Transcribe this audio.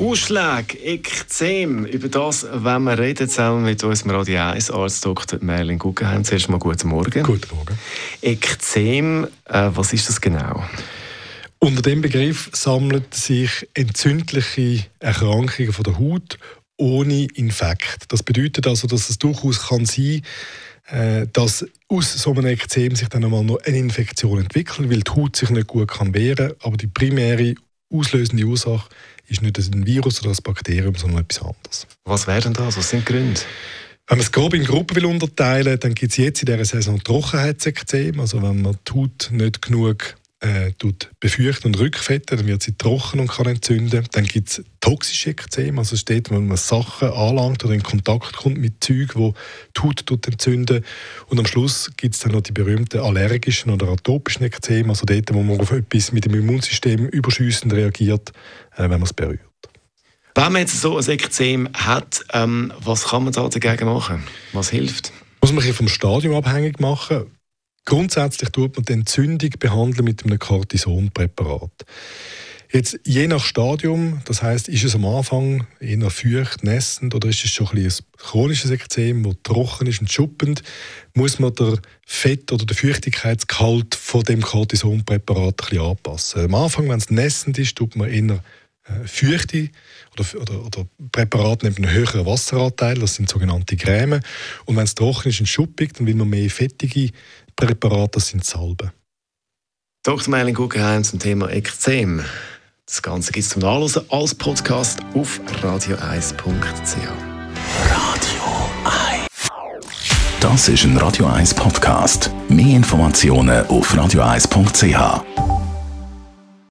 Ausschläge, Ekzem, über das wenn wir reden, zusammen mit unserem Radio 1 Arzt Dr. Merlin Guggenheim. Zuerst mal guten Morgen. Guten Morgen. Ekzem, äh, was ist das genau? Unter dem Begriff sammeln sich entzündliche Erkrankungen von der Haut ohne Infekt. Das bedeutet also, dass es durchaus kann sein äh, dass aus so einem Ekzem sich dann einmal noch eine Infektion entwickelt, weil die Haut sich nicht gut kann wehren kann. Aber die primäre auslösende Ursache ist nicht ein Virus oder ein Bakterium, sondern etwas anderes. Was wären das? Was sind die Gründe? Wenn man es grob in Gruppen will unterteilen will, dann gibt es jetzt in dieser Saison Trockenheitsekzem. Also wenn man die Haut nicht genug äh, befeuchten und rückfetten, dann wird sie trocken und kann entzünden. Dann gibt es toxische Ekzem, also steht, wenn man Sachen anlangt oder in Kontakt kommt mit Zeug, wo die Haut entzünden. Und am Schluss gibt es dann noch die berühmten allergischen oder atopischen Ekzem, also dort, wo man auf etwas mit dem Immunsystem überschüssend reagiert, äh, wenn man es berührt. Wenn man jetzt so ein Ekzem hat, ähm, was kann man da dagegen machen? Was hilft? Muss man vom Stadium abhängig machen. Grundsätzlich tut man die Entzündung behandeln mit einem Cortisonpräparat. Jetzt, je nach Stadium, das heißt, ist es am Anfang eher feucht, nässend oder ist es schon ein, chronisches Ekzem, das trocken ist und schuppend, muss man den Fett- oder den Feuchtigkeitsgehalt von dem Cortisonpräparat ein bisschen anpassen. Am Anfang, wenn es nässend ist, tut man eher feuchte oder, oder, oder Präparate neben einem höheren Wasseranteil, das sind sogenannte Creme. Und wenn es trocken ist und schuppig, dann will man mehr fettige Präparate, das sind Salben. Dr. Merlin Guggenheim zum Thema Ekzem. Das Ganze gibt es zum Nachlesen als Podcast auf radio1.ch. Radio 1. Das ist ein Radio 1 Podcast. Mehr Informationen auf radio1.ch.